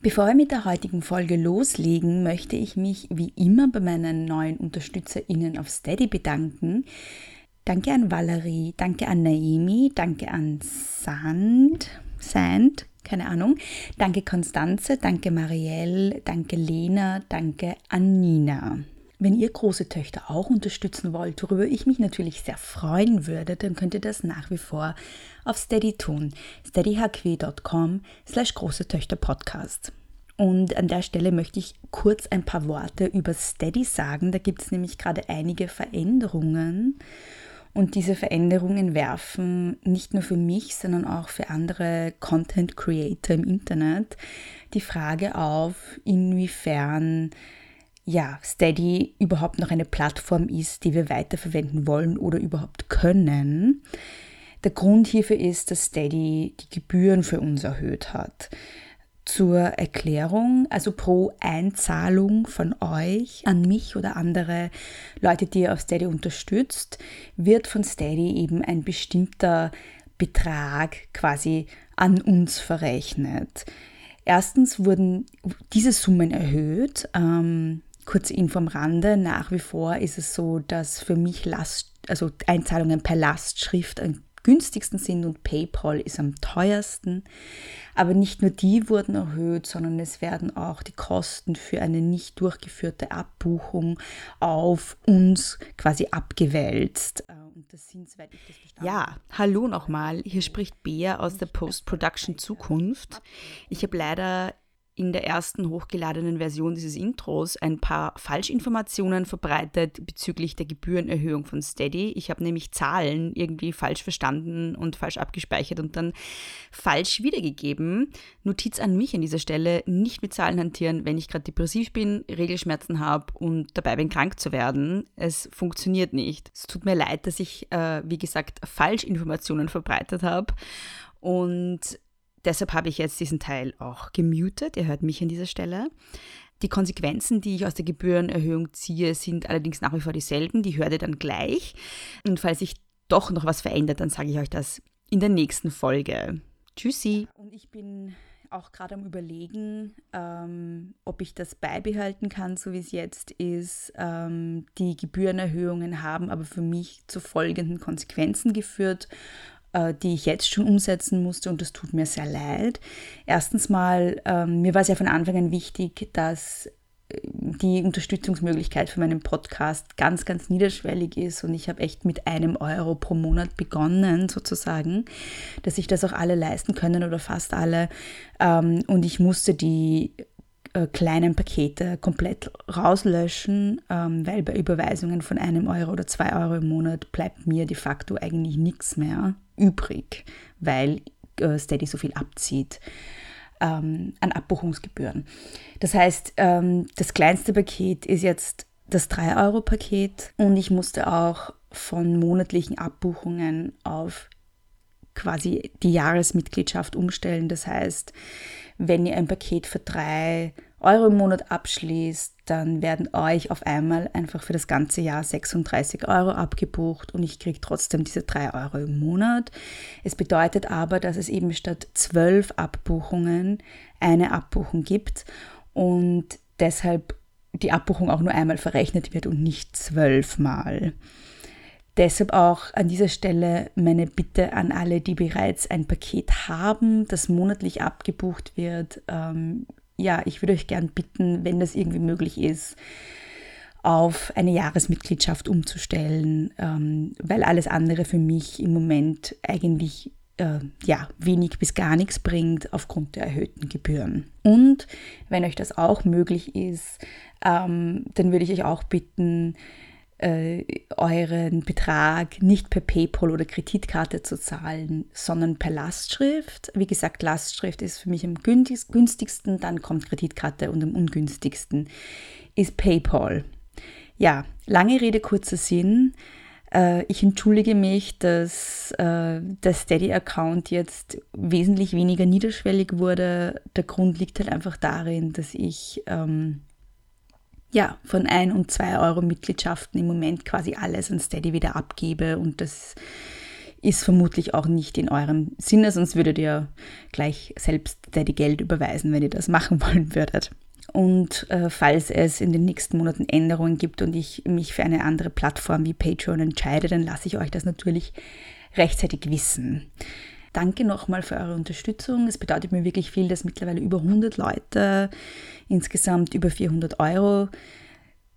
Bevor wir mit der heutigen Folge loslegen, möchte ich mich wie immer bei meinen neuen UnterstützerInnen auf Steady bedanken. Danke an Valerie, danke an Naomi, danke an Sand, Sand, keine Ahnung. Danke Konstanze, danke Marielle, danke Lena, danke an Nina. Wenn ihr große Töchter auch unterstützen wollt, worüber ich mich natürlich sehr freuen würde, dann könnt ihr das nach wie vor auf Steady tun. steadyhq.com slash große Töchter Podcast. Und an der Stelle möchte ich kurz ein paar Worte über Steady sagen. Da gibt es nämlich gerade einige Veränderungen. Und diese Veränderungen werfen nicht nur für mich, sondern auch für andere Content Creator im Internet die Frage auf, inwiefern ja, Steady überhaupt noch eine Plattform ist, die wir weiterverwenden wollen oder überhaupt können. Der Grund hierfür ist, dass Steady die Gebühren für uns erhöht hat. Zur Erklärung, also pro Einzahlung von euch an mich oder andere Leute, die ihr auf Steady unterstützt, wird von Steady eben ein bestimmter Betrag quasi an uns verrechnet. Erstens wurden diese Summen erhöht. Ähm, Kurze Info am Rande, nach wie vor ist es so, dass für mich Last, also Einzahlungen per Lastschrift am günstigsten sind und PayPal ist am teuersten. Aber nicht nur die wurden erhöht, sondern es werden auch die Kosten für eine nicht durchgeführte Abbuchung auf uns quasi abgewälzt. Äh, Ja, hallo nochmal. Hier spricht Bea aus der Post-Production Zukunft. Ich habe leider in der ersten hochgeladenen Version dieses Intros ein paar Falschinformationen verbreitet bezüglich der Gebührenerhöhung von Steady. Ich habe nämlich Zahlen irgendwie falsch verstanden und falsch abgespeichert und dann falsch wiedergegeben. Notiz an mich an dieser Stelle, nicht mit Zahlen hantieren, wenn ich gerade depressiv bin, Regelschmerzen habe und dabei bin, krank zu werden. Es funktioniert nicht. Es tut mir leid, dass ich, äh, wie gesagt, Falschinformationen verbreitet habe. Und Deshalb habe ich jetzt diesen Teil auch gemutet. Ihr hört mich an dieser Stelle. Die Konsequenzen, die ich aus der Gebührenerhöhung ziehe, sind allerdings nach wie vor dieselben. Die hört ihr dann gleich. Und falls sich doch noch was verändert, dann sage ich euch das in der nächsten Folge. Tschüssi. Und ich bin auch gerade am Überlegen, ähm, ob ich das beibehalten kann, so wie es jetzt ist. Ähm, die Gebührenerhöhungen haben aber für mich zu folgenden Konsequenzen geführt. Äh, die ich jetzt schon umsetzen musste und das tut mir sehr leid. Erstens mal, ähm, mir war es ja von Anfang an wichtig, dass äh, die Unterstützungsmöglichkeit für meinen Podcast ganz, ganz niederschwellig ist und ich habe echt mit einem Euro pro Monat begonnen, sozusagen, dass sich das auch alle leisten können oder fast alle. Ähm, und ich musste die äh, kleinen Pakete komplett rauslöschen, ähm, weil bei Überweisungen von einem Euro oder zwei Euro im Monat bleibt mir de facto eigentlich nichts mehr übrig, weil äh, Steady so viel abzieht ähm, an Abbuchungsgebühren. Das heißt, ähm, das kleinste Paket ist jetzt das 3-Euro-Paket und ich musste auch von monatlichen Abbuchungen auf quasi die Jahresmitgliedschaft umstellen. Das heißt, wenn ihr ein Paket für 3 Euro im Monat abschließt, dann werden euch auf einmal einfach für das ganze Jahr 36 Euro abgebucht und ich kriege trotzdem diese 3 Euro im Monat. Es bedeutet aber, dass es eben statt 12 Abbuchungen eine Abbuchung gibt und deshalb die Abbuchung auch nur einmal verrechnet wird und nicht zwölfmal. Deshalb auch an dieser Stelle meine Bitte an alle, die bereits ein Paket haben, das monatlich abgebucht wird. Ähm, ja, ich würde euch gern bitten, wenn das irgendwie möglich ist, auf eine Jahresmitgliedschaft umzustellen, ähm, weil alles andere für mich im Moment eigentlich äh, ja, wenig bis gar nichts bringt aufgrund der erhöhten Gebühren. Und wenn euch das auch möglich ist, ähm, dann würde ich euch auch bitten, äh, euren Betrag nicht per PayPal oder Kreditkarte zu zahlen, sondern per Lastschrift. Wie gesagt, Lastschrift ist für mich am günstigsten, dann kommt Kreditkarte und am ungünstigsten ist PayPal. Ja, lange Rede, kurzer Sinn. Äh, ich entschuldige mich, dass äh, der Steady-Account jetzt wesentlich weniger niederschwellig wurde. Der Grund liegt halt einfach darin, dass ich ähm, ja, von 1 und 2 Euro Mitgliedschaften im Moment quasi alles an Steady wieder abgebe und das ist vermutlich auch nicht in eurem Sinne, sonst würdet ihr gleich selbst Steady Geld überweisen, wenn ihr das machen wollen würdet. Und äh, falls es in den nächsten Monaten Änderungen gibt und ich mich für eine andere Plattform wie Patreon entscheide, dann lasse ich euch das natürlich rechtzeitig wissen. Danke nochmal für eure Unterstützung. Es bedeutet mir wirklich viel, dass mittlerweile über 100 Leute insgesamt über 400 Euro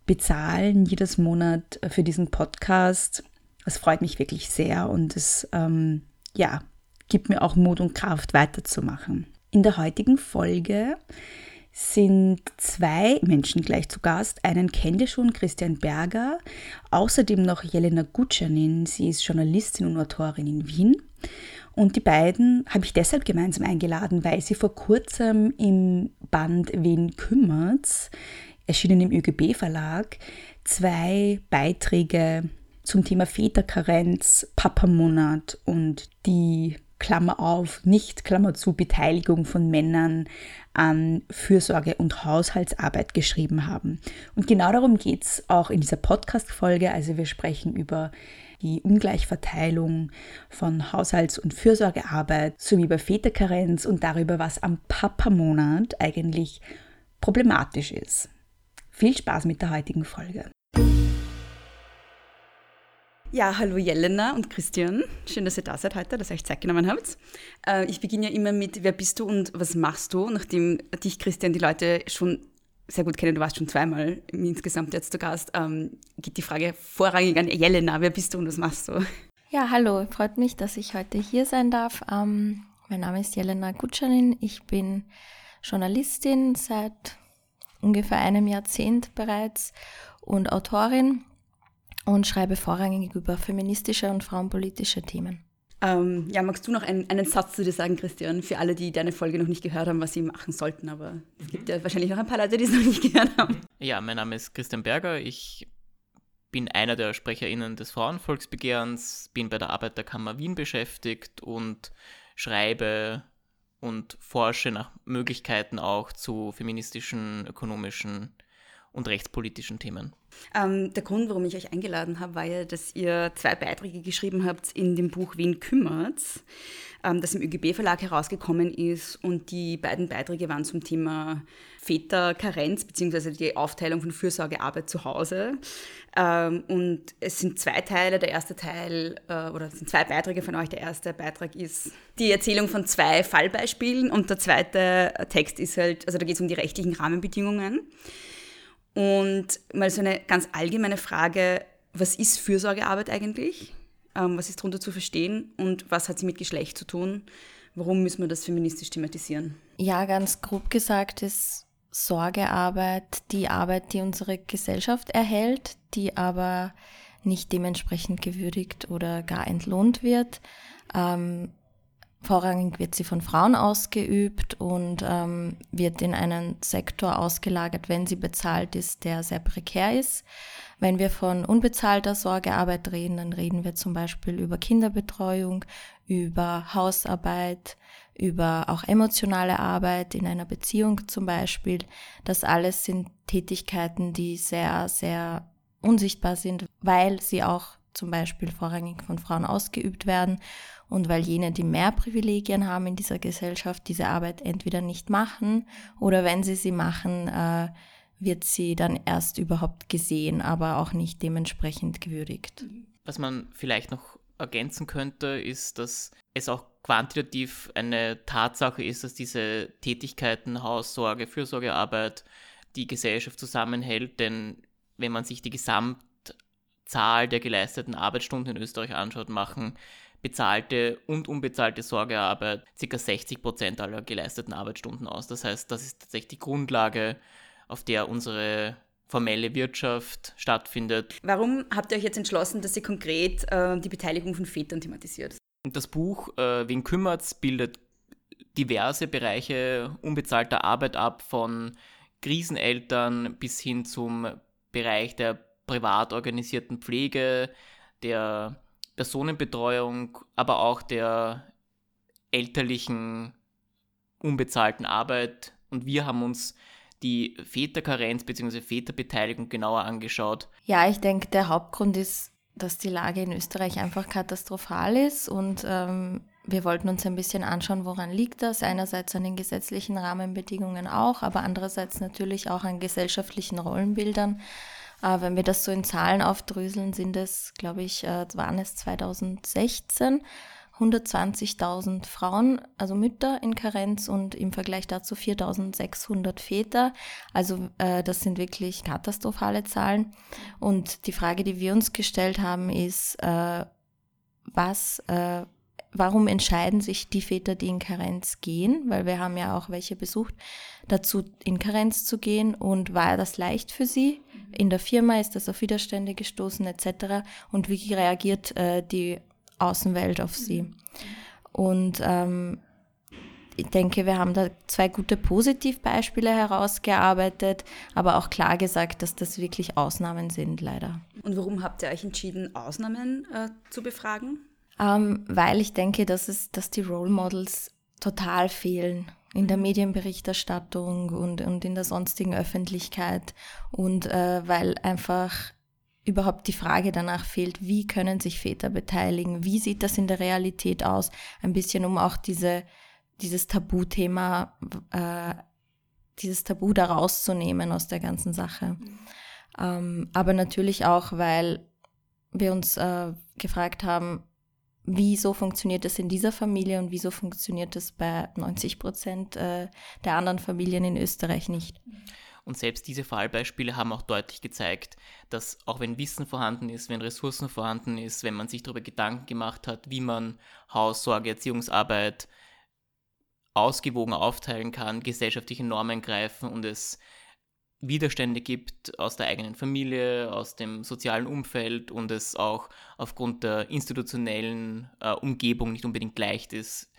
bezahlen jedes Monat für diesen Podcast. Das freut mich wirklich sehr und es ähm, ja, gibt mir auch Mut und Kraft weiterzumachen. In der heutigen Folge sind zwei Menschen gleich zu Gast. Einen kennt ihr schon, Christian Berger, außerdem noch Jelena Gutschanin. Sie ist Journalistin und Autorin in Wien. Und die beiden habe ich deshalb gemeinsam eingeladen, weil sie vor kurzem im Band Wen kümmert's, erschienen im ÖGB Verlag, zwei Beiträge zum Thema Väterkarenz, Papamonat und die Klammer auf, nicht Klammer zu, Beteiligung von Männern an Fürsorge und Haushaltsarbeit geschrieben haben. Und genau darum geht es auch in dieser Podcast-Folge. Also wir sprechen über die Ungleichverteilung von Haushalts- und Fürsorgearbeit sowie bei Väterkarenz und darüber, was am Papamonat eigentlich problematisch ist. Viel Spaß mit der heutigen Folge. Ja, hallo Jelena und Christian. Schön, dass ihr da seid heute, dass ihr euch Zeit genommen habt. Äh, ich beginne ja immer mit, wer bist du und was machst du? Nachdem dich, Christian, die Leute schon sehr gut kennen, du warst schon zweimal insgesamt jetzt zu Gast, ähm, geht die Frage vorrangig an Jelena. Wer bist du und was machst du? Ja, hallo, freut mich, dass ich heute hier sein darf. Ähm, mein Name ist Jelena Gutschanin. Ich bin Journalistin seit ungefähr einem Jahrzehnt bereits und Autorin und schreibe vorrangig über feministische und frauenpolitische Themen. Ähm, ja, magst du noch einen, einen, Satz zu dir sagen, Christian, für alle, die deine Folge noch nicht gehört haben, was sie machen sollten, aber es gibt ja wahrscheinlich noch ein paar Leute, die es noch nicht gehört haben. Ja, mein Name ist Christian Berger, ich bin einer der SprecherInnen des Frauenvolksbegehrens, bin bei der Arbeiterkammer Wien beschäftigt und schreibe und forsche nach Möglichkeiten auch zu feministischen, ökonomischen und rechtspolitischen Themen. Ähm, der Grund, warum ich euch eingeladen habe, war ja, dass ihr zwei Beiträge geschrieben habt in dem Buch Wen kümmert's, ähm, das im ÖGB-Verlag herausgekommen ist. Und die beiden Beiträge waren zum Thema Väterkarenz bzw. die Aufteilung von Fürsorgearbeit zu Hause. Ähm, und es sind zwei Teile. Der erste Teil, äh, oder es sind zwei Beiträge von euch. Der erste Beitrag ist die Erzählung von zwei Fallbeispielen und der zweite Text ist halt, also da geht es um die rechtlichen Rahmenbedingungen. Und mal so eine ganz allgemeine Frage, was ist Fürsorgearbeit eigentlich? Ähm, was ist darunter zu verstehen und was hat sie mit Geschlecht zu tun? Warum müssen wir das feministisch thematisieren? Ja, ganz grob gesagt ist Sorgearbeit die Arbeit, die unsere Gesellschaft erhält, die aber nicht dementsprechend gewürdigt oder gar entlohnt wird. Ähm, Vorrangig wird sie von Frauen ausgeübt und ähm, wird in einen Sektor ausgelagert, wenn sie bezahlt ist, der sehr prekär ist. Wenn wir von unbezahlter Sorgearbeit reden, dann reden wir zum Beispiel über Kinderbetreuung, über Hausarbeit, über auch emotionale Arbeit in einer Beziehung zum Beispiel. Das alles sind Tätigkeiten, die sehr, sehr unsichtbar sind, weil sie auch zum Beispiel vorrangig von Frauen ausgeübt werden und weil jene, die mehr Privilegien haben in dieser Gesellschaft, diese Arbeit entweder nicht machen oder wenn sie sie machen, äh, wird sie dann erst überhaupt gesehen, aber auch nicht dementsprechend gewürdigt. Was man vielleicht noch ergänzen könnte, ist, dass es auch quantitativ eine Tatsache ist, dass diese Tätigkeiten, Haussorge, Fürsorgearbeit die Gesellschaft zusammenhält, denn wenn man sich die Gesamtzahl der geleisteten Arbeitsstunden in Österreich anschaut, machen bezahlte und unbezahlte Sorgearbeit ca. 60 Prozent aller geleisteten Arbeitsstunden aus. Das heißt, das ist tatsächlich die Grundlage, auf der unsere formelle Wirtschaft stattfindet. Warum habt ihr euch jetzt entschlossen, dass ihr konkret äh, die Beteiligung von Vätern thematisiert? Das Buch äh, Wen kümmert's bildet diverse Bereiche unbezahlter Arbeit ab, von Kriseneltern bis hin zum Bereich der privat organisierten Pflege, der Personenbetreuung, aber auch der elterlichen unbezahlten Arbeit. Und wir haben uns die Väterkarenz bzw. Väterbeteiligung genauer angeschaut. Ja, ich denke, der Hauptgrund ist, dass die Lage in Österreich einfach katastrophal ist und ähm, wir wollten uns ein bisschen anschauen, woran liegt das. Einerseits an den gesetzlichen Rahmenbedingungen auch, aber andererseits natürlich auch an gesellschaftlichen Rollenbildern. Äh, wenn wir das so in Zahlen aufdröseln, sind es, glaube ich, äh, waren es 2016 120.000 Frauen, also Mütter in Karenz und im Vergleich dazu 4.600 Väter. Also äh, das sind wirklich katastrophale Zahlen. Und die Frage, die wir uns gestellt haben, ist, äh, was, äh, warum entscheiden sich die Väter, die in Karenz gehen? Weil wir haben ja auch welche besucht, dazu in Karenz zu gehen. Und war das leicht für sie? In der Firma ist das auf Widerstände gestoßen etc. Und wie reagiert äh, die Außenwelt auf sie. Und ähm, ich denke, wir haben da zwei gute Positivbeispiele herausgearbeitet, aber auch klar gesagt, dass das wirklich Ausnahmen sind, leider. Und warum habt ihr euch entschieden, Ausnahmen äh, zu befragen? Ähm, weil ich denke, dass, es, dass die Role Models total fehlen in der Medienberichterstattung und, und in der sonstigen Öffentlichkeit und äh, weil einfach überhaupt die Frage danach fehlt, wie können sich Väter beteiligen, wie sieht das in der Realität aus, ein bisschen um auch diese, dieses Tabuthema, äh, dieses Tabu da rauszunehmen aus der ganzen Sache. Mhm. Ähm, aber natürlich auch, weil wir uns äh, gefragt haben, wieso funktioniert das in dieser Familie und wieso funktioniert das bei 90 Prozent äh, der anderen Familien in Österreich nicht. Und selbst diese Fallbeispiele haben auch deutlich gezeigt, dass auch wenn Wissen vorhanden ist, wenn Ressourcen vorhanden ist, wenn man sich darüber Gedanken gemacht hat, wie man Haussorge, Erziehungsarbeit ausgewogen aufteilen kann, gesellschaftliche Normen greifen und es Widerstände gibt aus der eigenen Familie, aus dem sozialen Umfeld und es auch aufgrund der institutionellen äh, Umgebung nicht unbedingt leicht ist,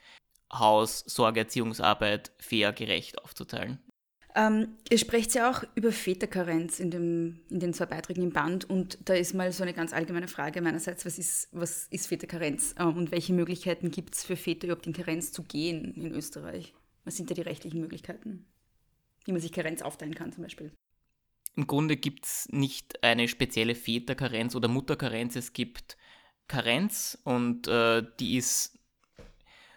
Haus, Sorge, Erziehungsarbeit fair, gerecht aufzuteilen. Ähm, ihr sprecht ja auch über Väterkarenz in, dem, in den zwei Beiträgen im Band und da ist mal so eine ganz allgemeine Frage meinerseits, was ist, was ist Väterkarenz ähm, und welche Möglichkeiten gibt es für Väter überhaupt in Karenz zu gehen in Österreich? Was sind da die rechtlichen Möglichkeiten, wie man sich Karenz aufteilen kann zum Beispiel? Im Grunde gibt es nicht eine spezielle Väterkarenz oder Mutterkarenz, es gibt Karenz und äh, die ist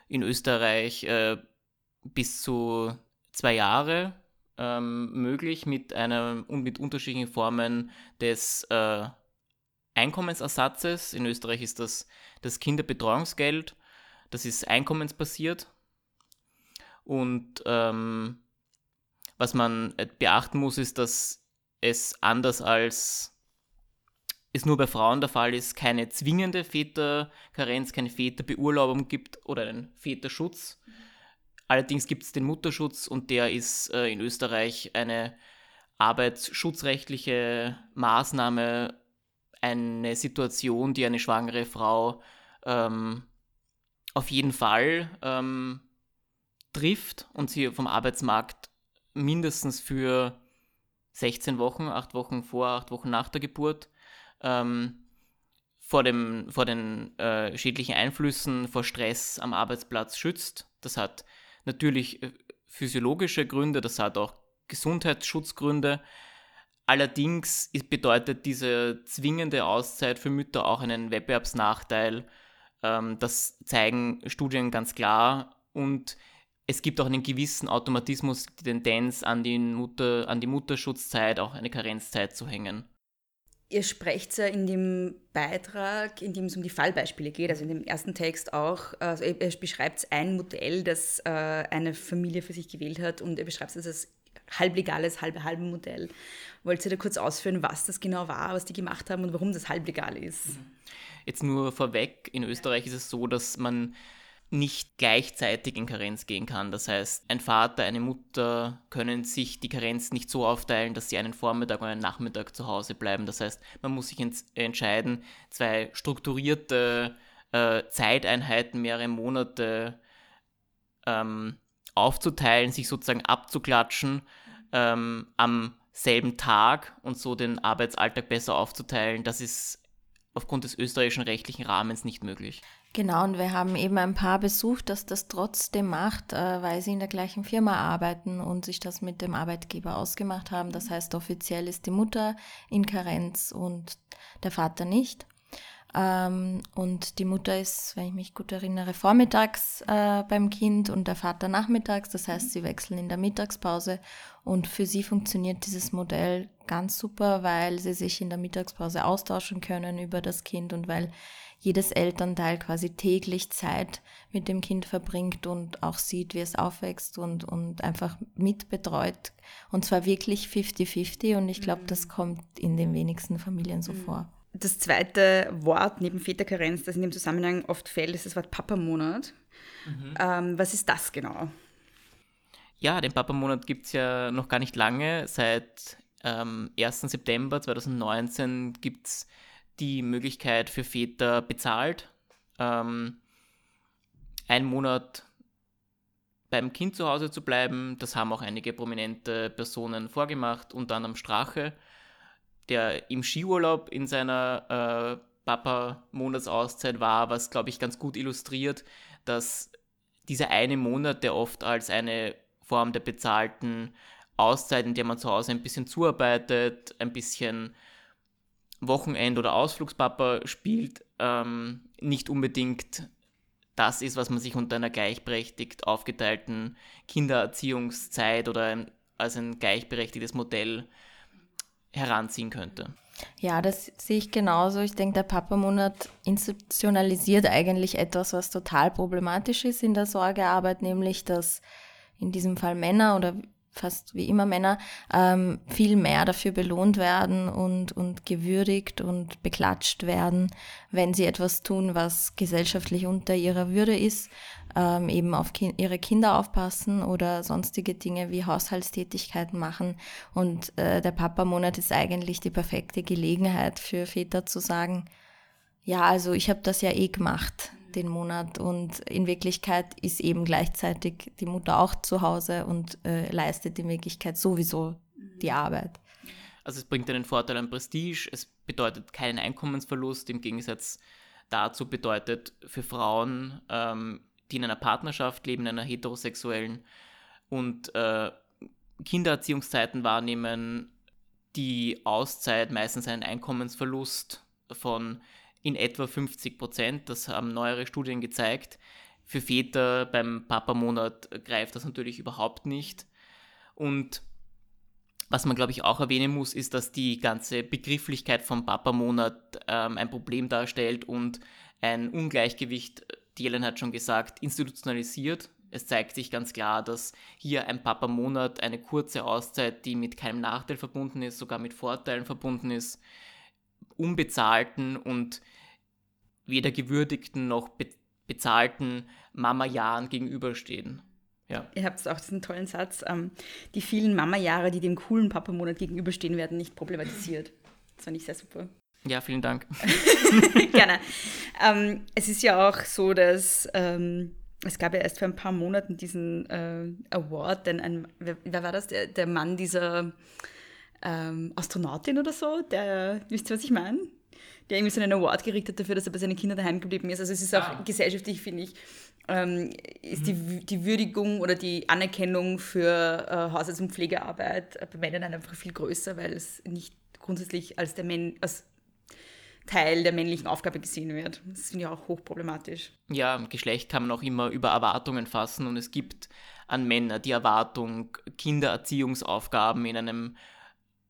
in Österreich äh, bis zu zwei Jahre ähm, möglich mit einer mit unterschiedlichen Formen des äh, Einkommensersatzes. In Österreich ist das das Kinderbetreuungsgeld. Das ist einkommensbasiert. Und ähm, was man äh, beachten muss, ist, dass es anders als es nur bei Frauen der Fall ist, keine zwingende Väterkarenz, keine Väterbeurlaubung gibt oder einen Väterschutz. Allerdings gibt es den Mutterschutz und der ist äh, in Österreich eine arbeitsschutzrechtliche Maßnahme, eine Situation, die eine schwangere Frau ähm, auf jeden Fall ähm, trifft und sie vom Arbeitsmarkt mindestens für 16 Wochen, 8 Wochen vor, 8 Wochen nach der Geburt, ähm, vor, dem, vor den äh, schädlichen Einflüssen, vor Stress am Arbeitsplatz schützt. Das hat natürlich äh, physiologische Gründe, das hat auch Gesundheitsschutzgründe. Allerdings bedeutet diese zwingende Auszeit für Mütter auch einen Wettbewerbsnachteil. Ähm, das zeigen Studien ganz klar. Und es gibt auch einen gewissen Automatismus, die Tendenz an die, Mutter, an die Mutterschutzzeit auch eine Karenzzeit zu hängen. Ihr sprecht ja in dem Beitrag, in dem es um die Fallbeispiele geht, also in dem ersten Text auch, also ihr beschreibt ein Modell, das äh, eine Familie für sich gewählt hat und ihr beschreibt es als halblegales Halbe-Halbe-Modell. Wollt ihr da kurz ausführen, was das genau war, was die gemacht haben und warum das halblegal ist? Jetzt nur vorweg, in Österreich ist es so, dass man nicht gleichzeitig in Karenz gehen kann. Das heißt, ein Vater, eine Mutter können sich die Karenz nicht so aufteilen, dass sie einen Vormittag oder einen Nachmittag zu Hause bleiben. Das heißt, man muss sich entscheiden, zwei strukturierte äh, Zeiteinheiten, mehrere Monate ähm, aufzuteilen, sich sozusagen abzuklatschen ähm, am selben Tag und so den Arbeitsalltag besser aufzuteilen. Das ist aufgrund des österreichischen rechtlichen Rahmens nicht möglich. Genau, und wir haben eben ein Paar besucht, das das trotzdem macht, äh, weil sie in der gleichen Firma arbeiten und sich das mit dem Arbeitgeber ausgemacht haben. Das heißt, offiziell ist die Mutter in Karenz und der Vater nicht. Ähm, und die Mutter ist, wenn ich mich gut erinnere, vormittags äh, beim Kind und der Vater nachmittags. Das heißt, sie wechseln in der Mittagspause. Und für sie funktioniert dieses Modell ganz super, weil sie sich in der Mittagspause austauschen können über das Kind und weil jedes Elternteil quasi täglich Zeit mit dem Kind verbringt und auch sieht, wie es aufwächst und, und einfach mitbetreut. Und zwar wirklich 50-50 und ich glaube, mhm. das kommt in den wenigsten Familien so mhm. vor. Das zweite Wort neben Väterkarenz, das in dem Zusammenhang oft fällt, ist das Wort Papamonat. Mhm. Ähm, was ist das genau? Ja, den Papamonat gibt es ja noch gar nicht lange. Seit ähm, 1. September 2019 gibt es die Möglichkeit für Väter bezahlt, ähm, einen Monat beim Kind zu Hause zu bleiben. Das haben auch einige prominente Personen vorgemacht, unter anderem Strache, der im Skiurlaub in seiner äh, Papa-Monatsauszeit war, was, glaube ich, ganz gut illustriert, dass dieser eine Monat, der oft als eine Form der bezahlten Auszeit, in der man zu Hause ein bisschen zuarbeitet, ein bisschen Wochenend- oder Ausflugspapa spielt, ähm, nicht unbedingt das ist, was man sich unter einer gleichberechtigt aufgeteilten Kindererziehungszeit oder als ein gleichberechtigtes Modell heranziehen könnte. Ja, das sehe ich genauso. Ich denke, der Papa-Monat institutionalisiert eigentlich etwas, was total problematisch ist in der Sorgearbeit, nämlich dass in diesem Fall Männer oder fast wie immer Männer, ähm, viel mehr dafür belohnt werden und, und gewürdigt und beklatscht werden, wenn sie etwas tun, was gesellschaftlich unter ihrer Würde ist, ähm, eben auf ki ihre Kinder aufpassen oder sonstige Dinge wie Haushaltstätigkeiten machen. Und äh, der Papa-Monat ist eigentlich die perfekte Gelegenheit für Väter zu sagen, ja, also ich habe das ja eh gemacht den Monat und in Wirklichkeit ist eben gleichzeitig die Mutter auch zu Hause und äh, leistet in Wirklichkeit sowieso die Arbeit. Also es bringt einen Vorteil an Prestige, es bedeutet keinen Einkommensverlust, im Gegensatz dazu bedeutet für Frauen, ähm, die in einer Partnerschaft leben, in einer heterosexuellen und äh, Kindererziehungszeiten wahrnehmen, die Auszeit meistens einen Einkommensverlust von in etwa 50 Prozent. Das haben neuere Studien gezeigt. Für Väter beim Papa-Monat greift das natürlich überhaupt nicht. Und was man, glaube ich, auch erwähnen muss, ist, dass die ganze Begrifflichkeit vom Papa-Monat ähm, ein Problem darstellt und ein Ungleichgewicht, Jelen hat schon gesagt, institutionalisiert. Es zeigt sich ganz klar, dass hier ein Papa-Monat, eine kurze Auszeit, die mit keinem Nachteil verbunden ist, sogar mit Vorteilen verbunden ist, unbezahlten und weder gewürdigten noch be bezahlten Mama-Jahren gegenüberstehen. Ja. Ihr habt auch diesen tollen Satz, ähm, die vielen Mama-Jahre, die dem coolen Papa-Monat gegenüberstehen, werden nicht problematisiert. Das fand ich sehr super. Ja, vielen Dank. Gerne. Ähm, es ist ja auch so, dass ähm, es gab ja erst vor ein paar Monaten diesen äh, Award, denn ein, wer, wer, war das? Der, der Mann dieser ähm, Astronautin oder so, der, wisst ihr, was ich meine? Der irgendwie so einen Award gekriegt hat dafür, dass er bei seinen Kindern daheim geblieben ist. Also es ist auch ah. gesellschaftlich, finde ich, ähm, ist mhm. die, die Würdigung oder die Anerkennung für äh, Haushalts- und Pflegearbeit bei Männern einfach viel größer, weil es nicht grundsätzlich als, der Mann, als Teil der männlichen Aufgabe gesehen wird. Das finde ich auch hochproblematisch. Ja, Geschlecht kann man auch immer über Erwartungen fassen und es gibt an Männer die Erwartung, Kindererziehungsaufgaben in einem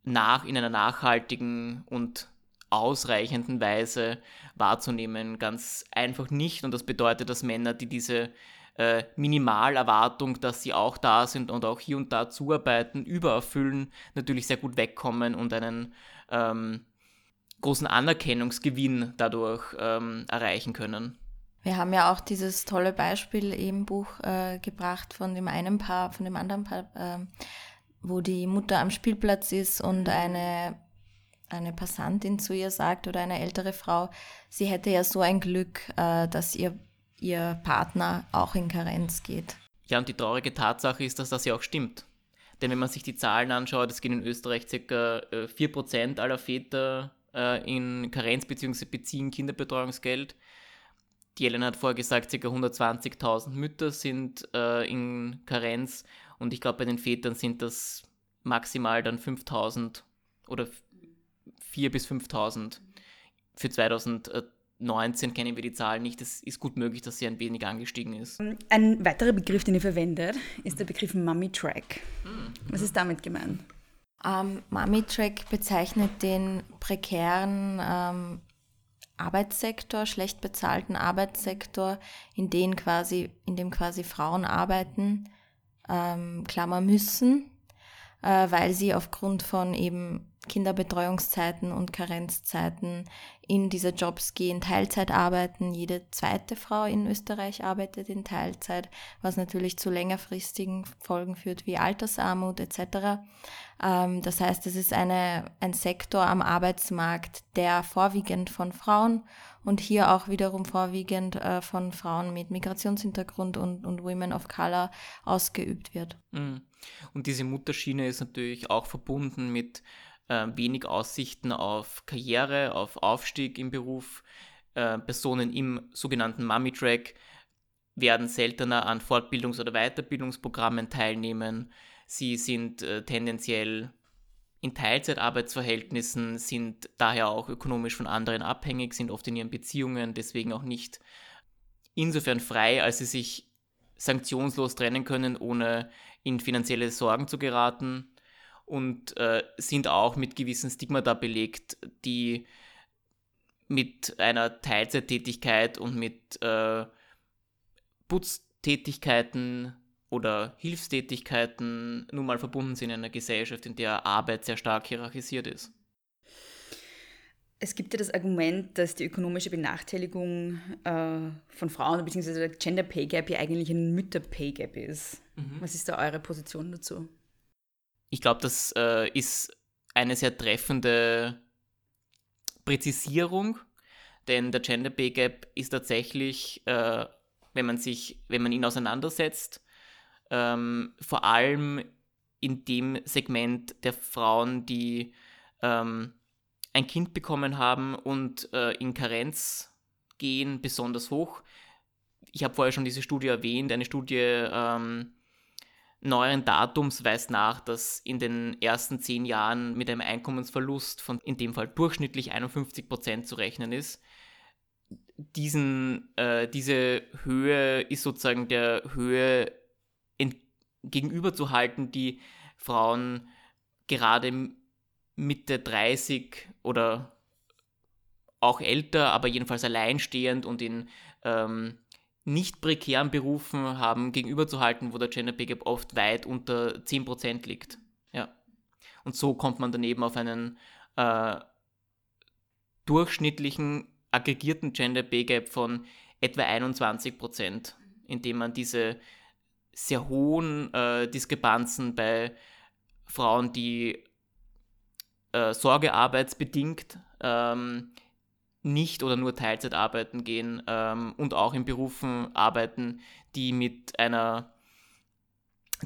nach, in einer nachhaltigen und ausreichenden Weise wahrzunehmen. Ganz einfach nicht. Und das bedeutet, dass Männer, die diese äh, Minimalerwartung, dass sie auch da sind und auch hier und da zuarbeiten, übererfüllen, natürlich sehr gut wegkommen und einen ähm, großen Anerkennungsgewinn dadurch ähm, erreichen können. Wir haben ja auch dieses tolle Beispiel im Buch äh, gebracht von dem einen Paar, von dem anderen Paar, äh, wo die Mutter am Spielplatz ist und eine, eine Passantin zu ihr sagt oder eine ältere Frau, sie hätte ja so ein Glück, äh, dass ihr, ihr Partner auch in Karenz geht. Ja, und die traurige Tatsache ist, dass das ja auch stimmt. Denn wenn man sich die Zahlen anschaut, es gehen in Österreich ca. 4% aller Väter in Karenz bzw. beziehen Kinderbetreuungsgeld. Die Ellen hat vorher gesagt, ca. 120.000 Mütter sind äh, in Karenz und ich glaube, bei den Vätern sind das maximal dann 5.000 oder 4.000 bis 5.000. Für 2019 kennen wir die Zahlen nicht. Es ist gut möglich, dass sie ein wenig angestiegen ist. Ein weiterer Begriff, den ihr verwendet, ist der Begriff Mummy Track. Mhm. Was ist damit gemeint? Ähm, Mummy Track bezeichnet den prekären ähm, Arbeitssektor, schlecht bezahlten Arbeitssektor, in, den quasi, in dem quasi Frauen arbeiten, ähm, Klammer müssen, äh, weil sie aufgrund von eben Kinderbetreuungszeiten und Karenzzeiten in diese Jobs gehen, Teilzeit arbeiten. Jede zweite Frau in Österreich arbeitet in Teilzeit, was natürlich zu längerfristigen Folgen führt wie Altersarmut etc. Ähm, das heißt, es ist eine, ein Sektor am Arbeitsmarkt, der vorwiegend von Frauen und hier auch wiederum vorwiegend äh, von Frauen mit Migrationshintergrund und, und Women of Color ausgeübt wird. Mhm. Und diese Mutterschiene ist natürlich auch verbunden mit äh, wenig Aussichten auf Karriere, auf Aufstieg im Beruf. Äh, Personen im sogenannten Mummy-Track werden seltener an Fortbildungs- oder Weiterbildungsprogrammen teilnehmen. Sie sind äh, tendenziell in Teilzeitarbeitsverhältnissen, sind daher auch ökonomisch von anderen abhängig, sind oft in ihren Beziehungen, deswegen auch nicht insofern frei, als sie sich sanktionslos trennen können, ohne in finanzielle Sorgen zu geraten und äh, sind auch mit gewissen Stigmata belegt, die mit einer Teilzeittätigkeit und mit äh, Putztätigkeiten oder Hilfstätigkeiten nun mal verbunden sind in einer Gesellschaft, in der Arbeit sehr stark hierarchisiert ist. Es gibt ja das Argument, dass die ökonomische Benachteiligung äh, von Frauen bzw. der Gender Pay Gap ja eigentlich ein Mütter Pay Gap ist. Mhm. Was ist da eure Position dazu? Ich glaube, das äh, ist eine sehr treffende Präzisierung, denn der Gender Pay Gap ist tatsächlich, äh, wenn man sich, wenn man ihn auseinandersetzt, ähm, vor allem in dem Segment der Frauen, die ähm, ein Kind bekommen haben und äh, in Karenz gehen, besonders hoch. Ich habe vorher schon diese Studie erwähnt, eine Studie ähm, neueren Datums weist nach, dass in den ersten zehn Jahren mit einem Einkommensverlust von in dem Fall durchschnittlich 51 Prozent zu rechnen ist. Diesen, äh, diese Höhe ist sozusagen der Höhe gegenüberzuhalten, die Frauen gerade Mitte 30 oder auch älter, aber jedenfalls alleinstehend und in ähm, nicht prekären Berufen haben gegenüberzuhalten, wo der Gender Pay Gap oft weit unter 10% liegt. Ja. Und so kommt man daneben auf einen äh, durchschnittlichen aggregierten Gender Pay Gap von etwa 21%, indem man diese sehr hohen äh, Diskrepanzen bei Frauen, die äh, sorgearbeitsbedingt ähm, nicht oder nur Teilzeit arbeiten gehen ähm, und auch in Berufen arbeiten, die mit einer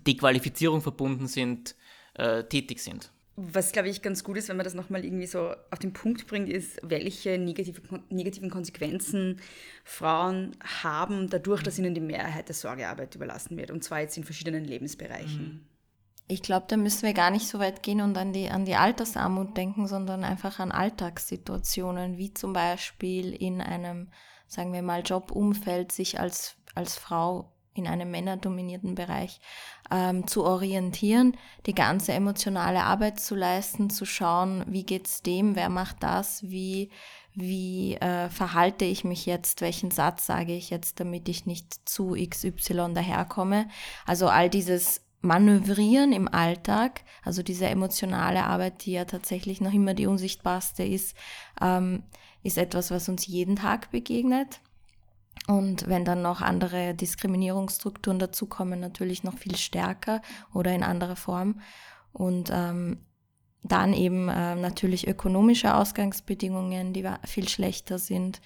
Dequalifizierung verbunden sind, äh, tätig sind. Was, glaube ich, ganz gut ist, wenn man das nochmal irgendwie so auf den Punkt bringt, ist, welche negative, negativen Konsequenzen Frauen haben, dadurch, dass ihnen die Mehrheit der Sorgearbeit überlassen wird. Und zwar jetzt in verschiedenen Lebensbereichen. Mhm. Ich glaube, da müssen wir gar nicht so weit gehen und an die, an die Altersarmut denken, sondern einfach an Alltagssituationen, wie zum Beispiel in einem, sagen wir mal, Jobumfeld sich als, als Frau in einem männerdominierten Bereich ähm, zu orientieren, die ganze emotionale Arbeit zu leisten, zu schauen, wie geht's dem, wer macht das, wie, wie äh, verhalte ich mich jetzt, welchen Satz sage ich jetzt, damit ich nicht zu XY daherkomme. Also all dieses Manövrieren im Alltag, also diese emotionale Arbeit, die ja tatsächlich noch immer die unsichtbarste ist, ähm, ist etwas, was uns jeden Tag begegnet. Und wenn dann noch andere Diskriminierungsstrukturen dazukommen, natürlich noch viel stärker oder in anderer Form. Und ähm, dann eben äh, natürlich ökonomische Ausgangsbedingungen, die viel schlechter sind,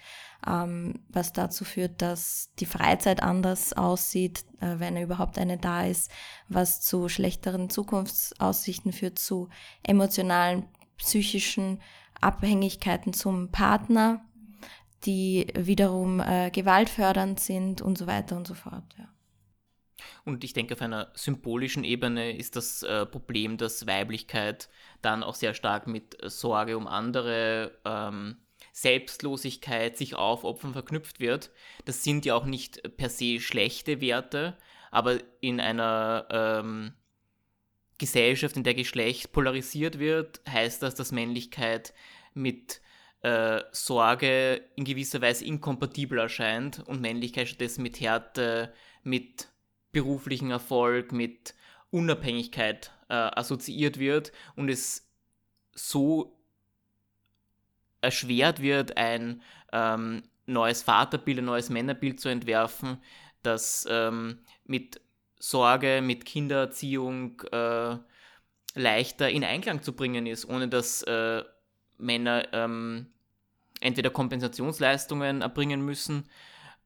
was dazu führt, dass die Freizeit anders aussieht, äh, wenn überhaupt eine da ist, was zu schlechteren Zukunftsaussichten führt, zu emotionalen, psychischen Abhängigkeiten zum Partner, die wiederum äh, gewaltfördernd sind und so weiter und so fort. Ja. Und ich denke, auf einer symbolischen Ebene ist das äh, Problem, dass Weiblichkeit dann auch sehr stark mit Sorge um andere, ähm, Selbstlosigkeit, sich aufopfern verknüpft wird. Das sind ja auch nicht per se schlechte Werte, aber in einer ähm, Gesellschaft, in der Geschlecht polarisiert wird, heißt das, dass Männlichkeit mit äh, Sorge in gewisser Weise inkompatibel erscheint und Männlichkeit stattdessen mit Härte, mit beruflichen Erfolg, mit Unabhängigkeit äh, assoziiert wird und es so erschwert wird, ein ähm, neues Vaterbild, ein neues Männerbild zu entwerfen, das ähm, mit Sorge, mit Kindererziehung äh, leichter in Einklang zu bringen ist, ohne dass äh, Männer ähm, entweder Kompensationsleistungen erbringen müssen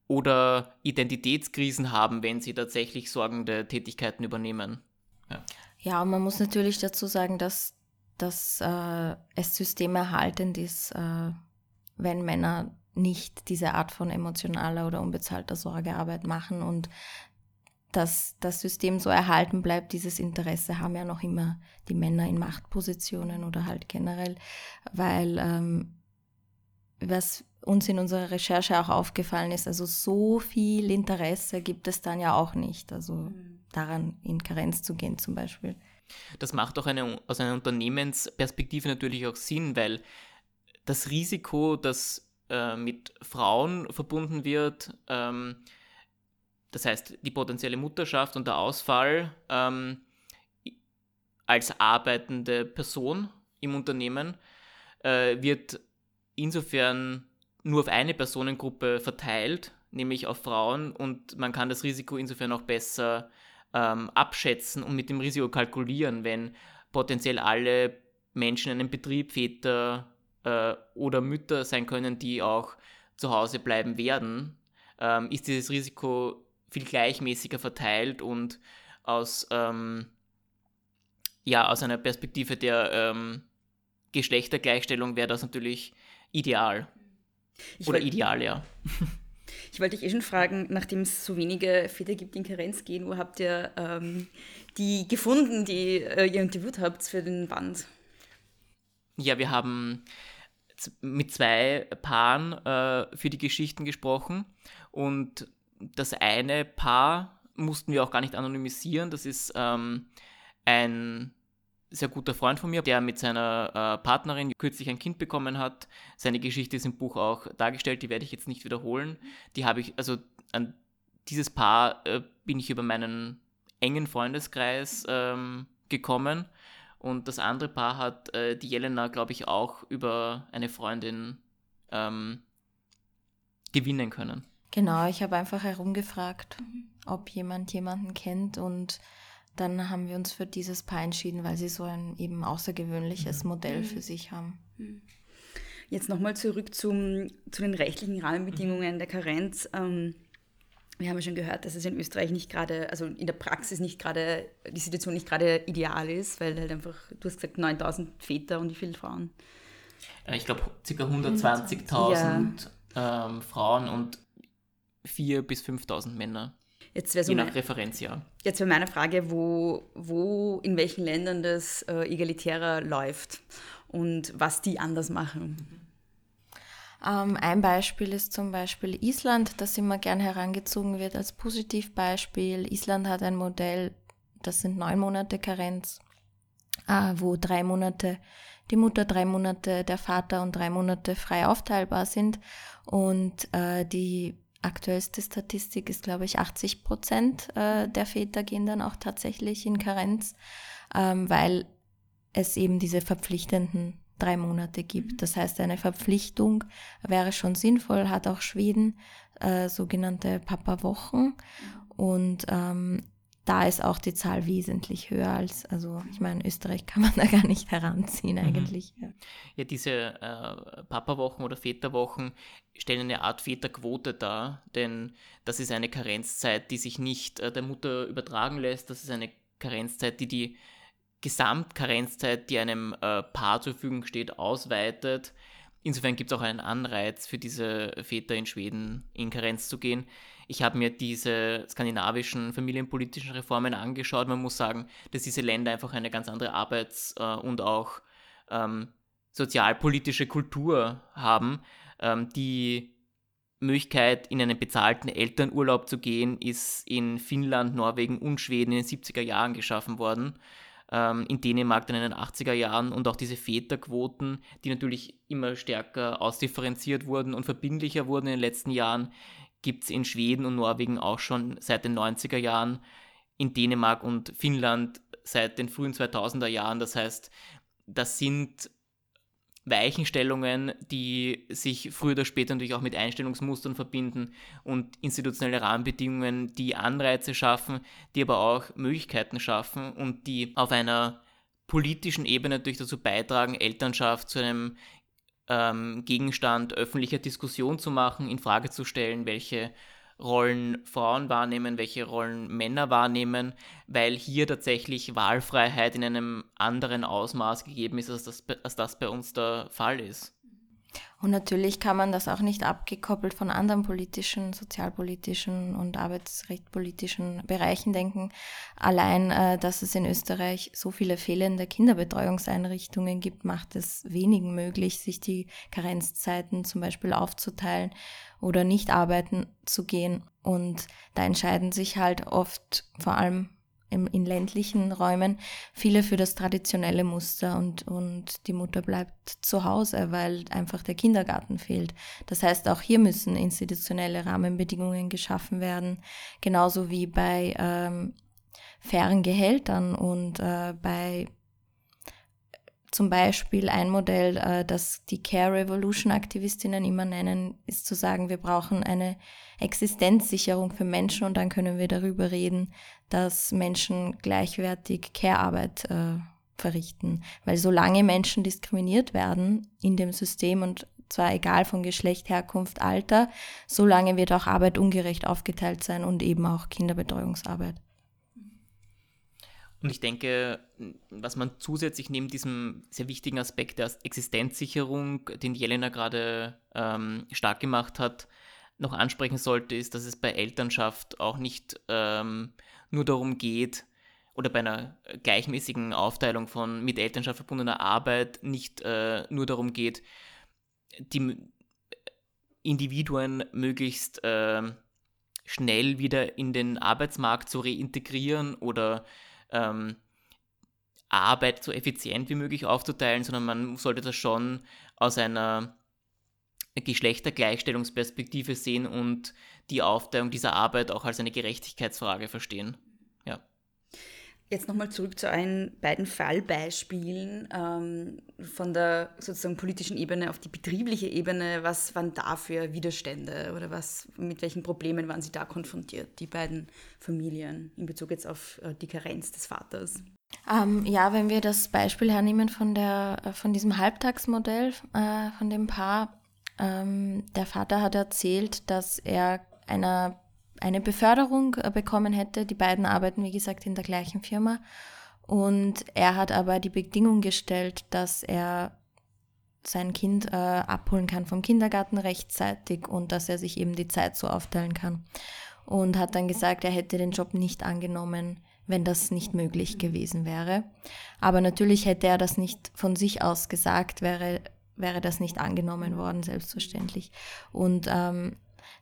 oder Identitätskrisen haben, wenn sie tatsächlich sorgende Tätigkeiten übernehmen. Ja, ja und man muss natürlich dazu sagen, dass, dass äh, es systemerhaltend ist, äh, wenn Männer nicht diese Art von emotionaler oder unbezahlter Sorgearbeit machen und dass das System so erhalten bleibt, dieses Interesse haben ja noch immer die Männer in Machtpositionen oder halt generell, weil ähm, was uns in unserer Recherche auch aufgefallen ist, also so viel Interesse gibt es dann ja auch nicht, also mhm. daran in Karenz zu gehen zum Beispiel. Das macht auch eine, aus einer Unternehmensperspektive natürlich auch Sinn, weil das Risiko, das äh, mit Frauen verbunden wird, ähm, das heißt die potenzielle Mutterschaft und der Ausfall ähm, als arbeitende Person im Unternehmen, äh, wird insofern nur auf eine Personengruppe verteilt, nämlich auf Frauen, und man kann das Risiko insofern auch besser ähm, abschätzen und mit dem Risiko kalkulieren, wenn potenziell alle Menschen in einem Betrieb Väter äh, oder Mütter sein können, die auch zu Hause bleiben werden, ähm, ist dieses Risiko viel gleichmäßiger verteilt und aus, ähm, ja, aus einer Perspektive der ähm, Geschlechtergleichstellung wäre das natürlich ideal. Ich Oder ideal, ja. Ich wollte dich eh schon fragen, nachdem es so wenige Väter gibt, die in Karenz gehen, wo habt ihr ähm, die gefunden, die äh, ihr interviewt habt für den Band? Ja, wir haben mit zwei Paaren äh, für die Geschichten gesprochen und das eine Paar mussten wir auch gar nicht anonymisieren. Das ist ähm, ein sehr guter Freund von mir, der mit seiner äh, Partnerin kürzlich ein Kind bekommen hat. Seine Geschichte ist im Buch auch dargestellt, die werde ich jetzt nicht wiederholen. Die habe ich, also an dieses Paar äh, bin ich über meinen engen Freundeskreis ähm, gekommen. Und das andere Paar hat äh, die Jelena, glaube ich, auch über eine Freundin ähm, gewinnen können. Genau, ich habe einfach herumgefragt, ob jemand jemanden kennt und dann haben wir uns für dieses Paar entschieden, weil sie so ein eben außergewöhnliches mhm. Modell für mhm. sich haben. Mhm. Jetzt nochmal zurück zum, zu den rechtlichen Rahmenbedingungen der Karenz. Ähm, wir haben ja schon gehört, dass es in Österreich nicht gerade, also in der Praxis nicht gerade, die Situation nicht gerade ideal ist, weil halt einfach, du hast gesagt, 9000 Väter und wie viele Frauen? Ich glaube, ca. 120.000 ja. ähm, Frauen und 4.000 bis 5.000 Männer. Jetzt so Je nach Referenzjahr. Jetzt wäre meine Frage, wo, wo in welchen Ländern das äh, egalitärer läuft und was die anders machen. Ähm, ein Beispiel ist zum Beispiel Island, das immer gern herangezogen wird als Positivbeispiel. Island hat ein Modell, das sind neun Monate Karenz, äh, wo drei Monate die Mutter drei Monate, der Vater und drei Monate frei aufteilbar sind. Und äh, die aktuellste Statistik ist, glaube ich, 80 Prozent äh, der Väter gehen dann auch tatsächlich in Karenz, ähm, weil es eben diese verpflichtenden drei Monate gibt. Das heißt, eine Verpflichtung wäre schon sinnvoll, hat auch Schweden äh, sogenannte Papa-Wochen. Und ähm, da ist auch die Zahl wesentlich höher als, also ich meine, Österreich kann man da gar nicht heranziehen mhm. eigentlich. Mhm. Ja, diese äh, Papa-Wochen oder Väterwochen stellen eine Art Väterquote dar, denn das ist eine Karenzzeit, die sich nicht äh, der Mutter übertragen lässt, das ist eine Karenzzeit, die die Gesamtkarenzzeit, die einem äh, Paar zur Verfügung steht, ausweitet. Insofern gibt es auch einen Anreiz für diese Väter in Schweden in Karenz zu gehen. Ich habe mir diese skandinavischen familienpolitischen Reformen angeschaut. Man muss sagen, dass diese Länder einfach eine ganz andere Arbeits- äh, und auch ähm, sozialpolitische Kultur haben. Ähm, die Möglichkeit, in einen bezahlten Elternurlaub zu gehen, ist in Finnland, Norwegen und Schweden in den 70er Jahren geschaffen worden. Ähm, in Dänemark dann in den 80er Jahren und auch diese Väterquoten, die natürlich immer stärker ausdifferenziert wurden und verbindlicher wurden in den letzten Jahren, gibt es in Schweden und Norwegen auch schon seit den 90er Jahren, in Dänemark und Finnland seit den frühen 2000er Jahren. Das heißt, das sind Weichenstellungen, die sich früher oder später natürlich auch mit Einstellungsmustern verbinden und institutionelle Rahmenbedingungen, die Anreize schaffen, die aber auch Möglichkeiten schaffen und die auf einer politischen Ebene natürlich dazu beitragen, Elternschaft zu einem ähm, Gegenstand öffentlicher Diskussion zu machen, in Frage zu stellen, welche Rollen Frauen wahrnehmen, welche Rollen Männer wahrnehmen, weil hier tatsächlich Wahlfreiheit in einem anderen Ausmaß gegeben ist, als das, als das bei uns der Fall ist. Und natürlich kann man das auch nicht abgekoppelt von anderen politischen, sozialpolitischen und arbeitsrechtpolitischen Bereichen denken. Allein, äh, dass es in Österreich so viele fehlende Kinderbetreuungseinrichtungen gibt, macht es wenigen möglich, sich die Karenzzeiten zum Beispiel aufzuteilen oder nicht arbeiten zu gehen. Und da entscheiden sich halt oft vor allem im, in ländlichen Räumen viele für das traditionelle Muster und, und die Mutter bleibt zu Hause, weil einfach der Kindergarten fehlt. Das heißt, auch hier müssen institutionelle Rahmenbedingungen geschaffen werden, genauso wie bei ähm, fairen Gehältern und äh, bei zum Beispiel ein Modell, äh, das die Care Revolution Aktivistinnen immer nennen, ist zu sagen, wir brauchen eine Existenzsicherung für Menschen und dann können wir darüber reden, dass Menschen gleichwertig Care-Arbeit äh, verrichten. Weil solange Menschen diskriminiert werden in dem System und zwar egal von Geschlecht, Herkunft, Alter, solange wird auch Arbeit ungerecht aufgeteilt sein und eben auch Kinderbetreuungsarbeit. Und ich denke, was man zusätzlich neben diesem sehr wichtigen Aspekt der Existenzsicherung, den Jelena gerade ähm, stark gemacht hat, noch ansprechen sollte, ist, dass es bei Elternschaft auch nicht ähm, nur darum geht, oder bei einer gleichmäßigen Aufteilung von mit Elternschaft verbundener Arbeit nicht äh, nur darum geht, die Individuen möglichst äh, schnell wieder in den Arbeitsmarkt zu reintegrieren oder ähm, Arbeit so effizient wie möglich aufzuteilen, sondern man sollte das schon aus einer Geschlechtergleichstellungsperspektive sehen und die Aufteilung dieser Arbeit auch als eine Gerechtigkeitsfrage verstehen. Jetzt nochmal zurück zu euren beiden Fallbeispielen ähm, von der sozusagen politischen Ebene auf die betriebliche Ebene. Was waren da für Widerstände oder was, mit welchen Problemen waren sie da konfrontiert, die beiden Familien, in Bezug jetzt auf äh, die Karenz des Vaters? Ähm, ja, wenn wir das Beispiel hernehmen von, der, äh, von diesem Halbtagsmodell äh, von dem Paar, ähm, der Vater hat erzählt, dass er einer eine Beförderung äh, bekommen hätte. Die beiden arbeiten, wie gesagt, in der gleichen Firma. Und er hat aber die Bedingung gestellt, dass er sein Kind äh, abholen kann vom Kindergarten rechtzeitig und dass er sich eben die Zeit so aufteilen kann. Und hat dann gesagt, er hätte den Job nicht angenommen, wenn das nicht möglich gewesen wäre. Aber natürlich hätte er das nicht von sich aus gesagt, wäre, wäre das nicht angenommen worden, selbstverständlich. Und ähm,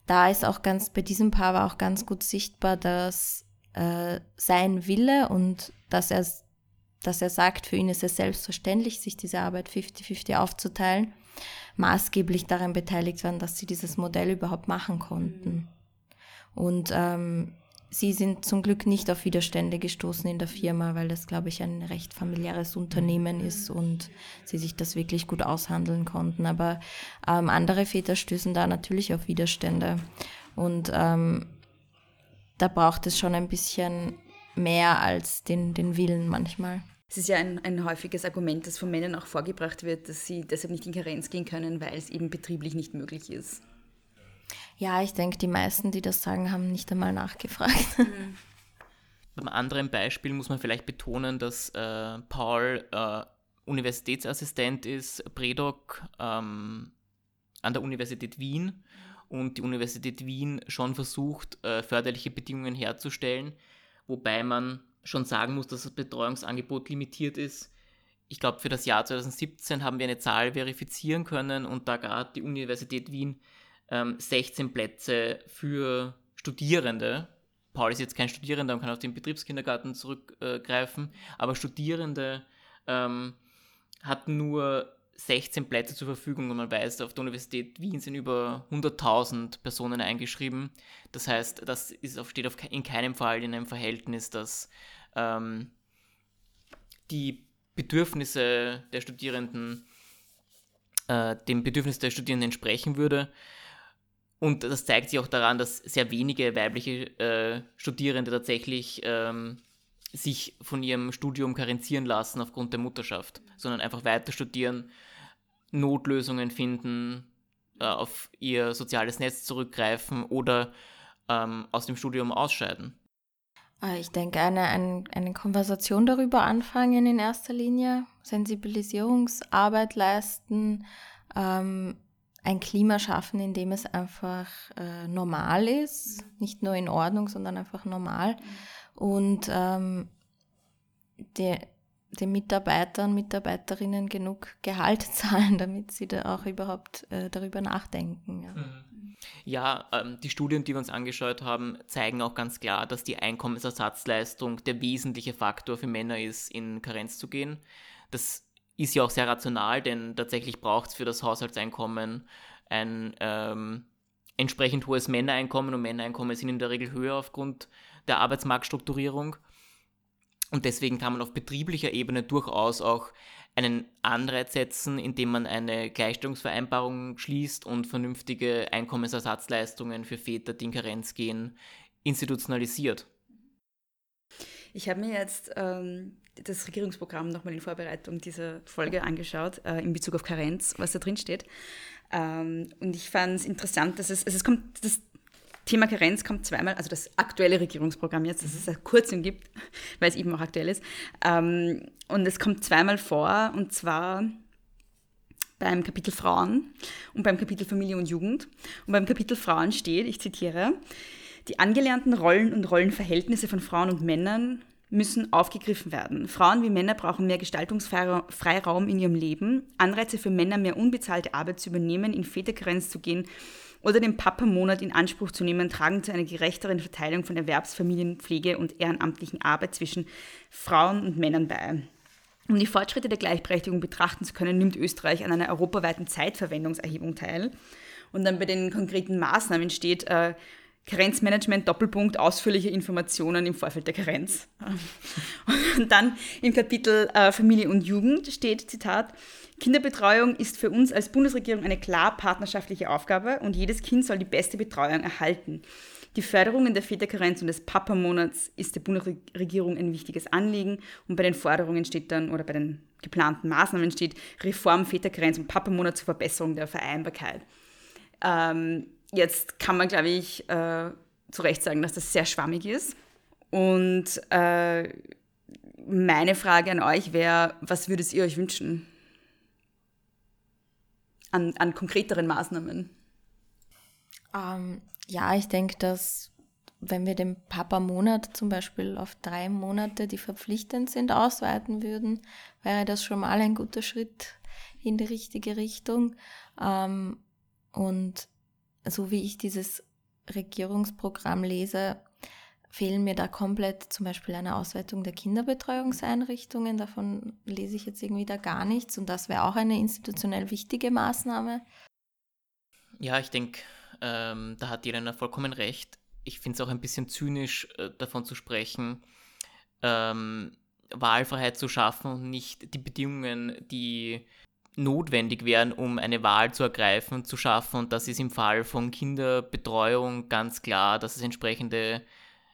da ist auch ganz, bei diesem Paar war auch ganz gut sichtbar, dass äh, sein Wille und dass er dass er sagt, für ihn ist es selbstverständlich, sich diese Arbeit 50-50 aufzuteilen, maßgeblich daran beteiligt waren, dass sie dieses Modell überhaupt machen konnten. Und ähm, sie sind zum Glück nicht auf Widerstände gestoßen in der Firma, weil das, glaube ich, ein recht familiäres Unternehmen ist und sie sich das wirklich gut aushandeln konnten. Aber ähm, andere Väter stößen da natürlich auf Widerstände. Und ähm, da braucht es schon ein bisschen mehr als den, den Willen manchmal. Es ist ja ein, ein häufiges Argument, das von Männern auch vorgebracht wird, dass sie deshalb nicht in Karenz gehen können, weil es eben betrieblich nicht möglich ist. Ja, ich denke, die meisten, die das sagen, haben nicht einmal nachgefragt. Mhm. Beim anderen Beispiel muss man vielleicht betonen, dass äh, Paul äh, Universitätsassistent ist, Predoc ähm, an der Universität Wien und die Universität Wien schon versucht, äh, förderliche Bedingungen herzustellen, wobei man schon sagen muss, dass das Betreuungsangebot limitiert ist. Ich glaube, für das Jahr 2017 haben wir eine Zahl verifizieren können und da gerade die Universität Wien ähm, 16 Plätze für Studierende. Paul ist jetzt kein Studierender und kann auf den Betriebskindergarten zurückgreifen, aber Studierende ähm, hat nur 16 Plätze zur Verfügung und man weiß, auf der Universität Wien sind über 100.000 Personen eingeschrieben. Das heißt, das ist auf, steht auf, in keinem Fall in einem Verhältnis, dass ähm, die Bedürfnisse der Studierenden äh, dem Bedürfnis der Studierenden entsprechen würde. Und das zeigt sich auch daran, dass sehr wenige weibliche äh, Studierende tatsächlich ähm, sich von ihrem Studium karenzieren lassen aufgrund der Mutterschaft, sondern einfach weiter studieren, Notlösungen finden, äh, auf ihr soziales Netz zurückgreifen oder ähm, aus dem Studium ausscheiden. Äh, ich denke, eine, eine, eine Konversation darüber anfangen in erster Linie, Sensibilisierungsarbeit leisten, ähm, ein Klima schaffen, in dem es einfach äh, normal ist, nicht nur in Ordnung, sondern einfach normal. Und ähm, die, den Mitarbeitern, Mitarbeiterinnen genug Gehalt zahlen, damit sie da auch überhaupt äh, darüber nachdenken. Ja. Mhm. Ja, ähm, die Studien, die wir uns angeschaut haben, zeigen auch ganz klar, dass die Einkommensersatzleistung der wesentliche Faktor für Männer ist, in Karenz zu gehen. Das ist ja auch sehr rational, denn tatsächlich braucht es für das Haushaltseinkommen ein ähm, entsprechend hohes Männereinkommen und Männereinkommen sind in der Regel höher aufgrund der Arbeitsmarktstrukturierung. Und deswegen kann man auf betrieblicher Ebene durchaus auch einen Anreiz setzen, indem man eine Gleichstellungsvereinbarung schließt und vernünftige Einkommensersatzleistungen für Väter, die in Karenz gehen, institutionalisiert. Ich habe mir jetzt ähm, das Regierungsprogramm nochmal in Vorbereitung dieser Folge angeschaut, äh, in Bezug auf Karenz, was da drin steht. Ähm, und ich fand es interessant, dass es, also es kommt, das Thema Karenz kommt zweimal, also das aktuelle Regierungsprogramm jetzt, das es seit kurzem gibt, weil es eben auch aktuell ist. Ähm, und es kommt zweimal vor, und zwar beim Kapitel Frauen und beim Kapitel Familie und Jugend. Und beim Kapitel Frauen steht, ich zitiere, die angelernten Rollen und Rollenverhältnisse von Frauen und Männern müssen aufgegriffen werden. Frauen wie Männer brauchen mehr Gestaltungsfreiraum in ihrem Leben, Anreize für Männer, mehr unbezahlte Arbeit zu übernehmen, in Väterkarenz zu gehen oder den Papa-Monat in Anspruch zu nehmen, tragen zu einer gerechteren Verteilung von Erwerbsfamilienpflege und ehrenamtlichen Arbeit zwischen Frauen und Männern bei. Um die Fortschritte der Gleichberechtigung betrachten zu können, nimmt Österreich an einer europaweiten Zeitverwendungserhebung teil. Und dann bei den konkreten Maßnahmen steht, äh, Karenzmanagement, Doppelpunkt, ausführliche Informationen im Vorfeld der Karenz. Und dann im Kapitel äh, Familie und Jugend steht, Zitat, Kinderbetreuung ist für uns als Bundesregierung eine klar partnerschaftliche Aufgabe und jedes Kind soll die beste Betreuung erhalten. Die Förderung in der Väterkarenz und des Papamonats ist der Bundesregierung ein wichtiges Anliegen und bei den Forderungen steht dann oder bei den geplanten Maßnahmen steht Reform Väterkarenz und Papamonat zur Verbesserung der Vereinbarkeit. Ähm, jetzt kann man, glaube ich, äh, zu Recht sagen, dass das sehr schwammig ist. Und äh, meine Frage an euch wäre, was würdet ihr euch wünschen? an, an konkreteren Maßnahmen? Ähm, ja, ich denke, dass wenn wir den Papa-Monat zum Beispiel auf drei Monate, die verpflichtend sind, ausweiten würden, wäre das schon mal ein guter Schritt in die richtige Richtung. Ähm, und so wie ich dieses Regierungsprogramm lese, fehlen mir da komplett zum Beispiel eine Ausweitung der Kinderbetreuungseinrichtungen. Davon lese ich jetzt irgendwie da gar nichts und das wäre auch eine institutionell wichtige Maßnahme. Ja, ich denke, ähm, da hat Jelena vollkommen recht. Ich finde es auch ein bisschen zynisch, äh, davon zu sprechen, ähm, Wahlfreiheit zu schaffen und nicht die Bedingungen, die notwendig wären, um eine Wahl zu ergreifen, zu schaffen. Und das ist im Fall von Kinderbetreuung ganz klar, dass es entsprechende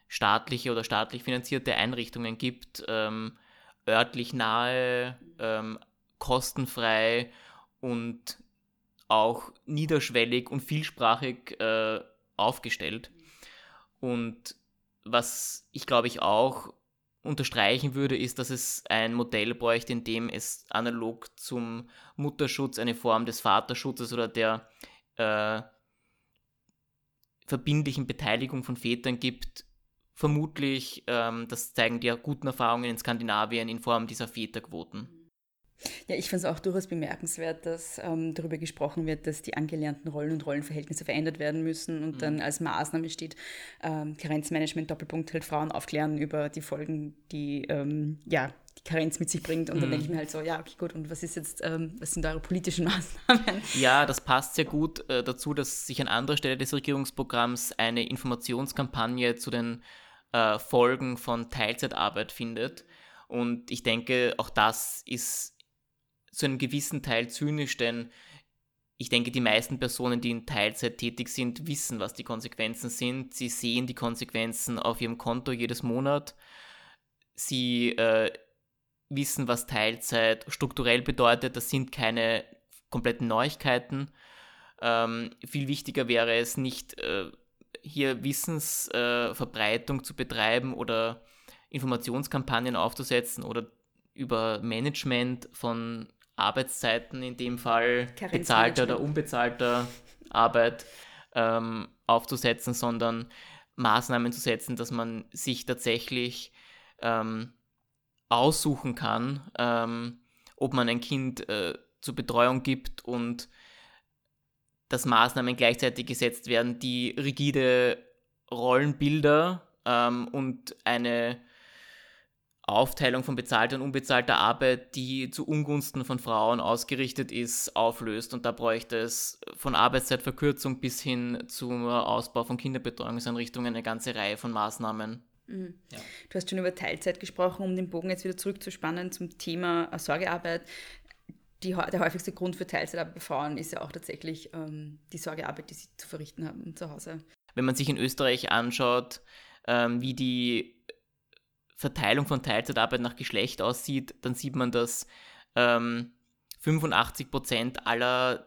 staatliche oder staatlich finanzierte Einrichtungen gibt, ähm, örtlich nahe, ähm, kostenfrei und auch niederschwellig und vielsprachig äh, aufgestellt. Und was ich glaube ich auch unterstreichen würde, ist, dass es ein Modell bräuchte, in dem es analog zum Mutterschutz eine Form des Vaterschutzes oder der äh, verbindlichen Beteiligung von Vätern gibt. Vermutlich, ähm, das zeigen die guten Erfahrungen in Skandinavien in Form dieser Väterquoten. Ja, ich finde es auch durchaus bemerkenswert, dass ähm, darüber gesprochen wird, dass die angelernten Rollen und Rollenverhältnisse verändert werden müssen und mhm. dann als Maßnahme steht, ähm, Karenzmanagement, Doppelpunkt, halt Frauen aufklären über die Folgen, die ähm, ja, die Karenz mit sich bringt. Und mhm. dann denke ich mir halt so, ja, okay, gut, und was ist jetzt, ähm, was sind eure politischen Maßnahmen? Ja, das passt sehr gut äh, dazu, dass sich an anderer Stelle des Regierungsprogramms eine Informationskampagne zu den äh, Folgen von Teilzeitarbeit findet. Und ich denke, auch das ist zu einem gewissen Teil zynisch, denn ich denke, die meisten Personen, die in Teilzeit tätig sind, wissen, was die Konsequenzen sind. Sie sehen die Konsequenzen auf ihrem Konto jedes Monat. Sie äh, wissen, was Teilzeit strukturell bedeutet. Das sind keine kompletten Neuigkeiten. Ähm, viel wichtiger wäre es nicht, äh, hier Wissensverbreitung äh, zu betreiben oder Informationskampagnen aufzusetzen oder über Management von Arbeitszeiten, in dem Fall bezahlter oder unbezahlter Arbeit ähm, aufzusetzen, sondern Maßnahmen zu setzen, dass man sich tatsächlich ähm, aussuchen kann, ähm, ob man ein Kind äh, zur Betreuung gibt und dass Maßnahmen gleichzeitig gesetzt werden, die rigide Rollenbilder ähm, und eine Aufteilung von bezahlter und unbezahlter Arbeit, die zu Ungunsten von Frauen ausgerichtet ist, auflöst. Und da bräuchte es von Arbeitszeitverkürzung bis hin zum Ausbau von Kinderbetreuungseinrichtungen eine ganze Reihe von Maßnahmen. Mhm. Ja. Du hast schon über Teilzeit gesprochen, um den Bogen jetzt wieder zurückzuspannen zum Thema Sorgearbeit. Die, der häufigste Grund für Teilzeitarbeit bei Frauen ist ja auch tatsächlich ähm, die Sorgearbeit, die sie zu verrichten haben zu Hause. Wenn man sich in Österreich anschaut, ähm, wie die Verteilung von Teilzeitarbeit nach Geschlecht aussieht, dann sieht man, dass ähm, 85% aller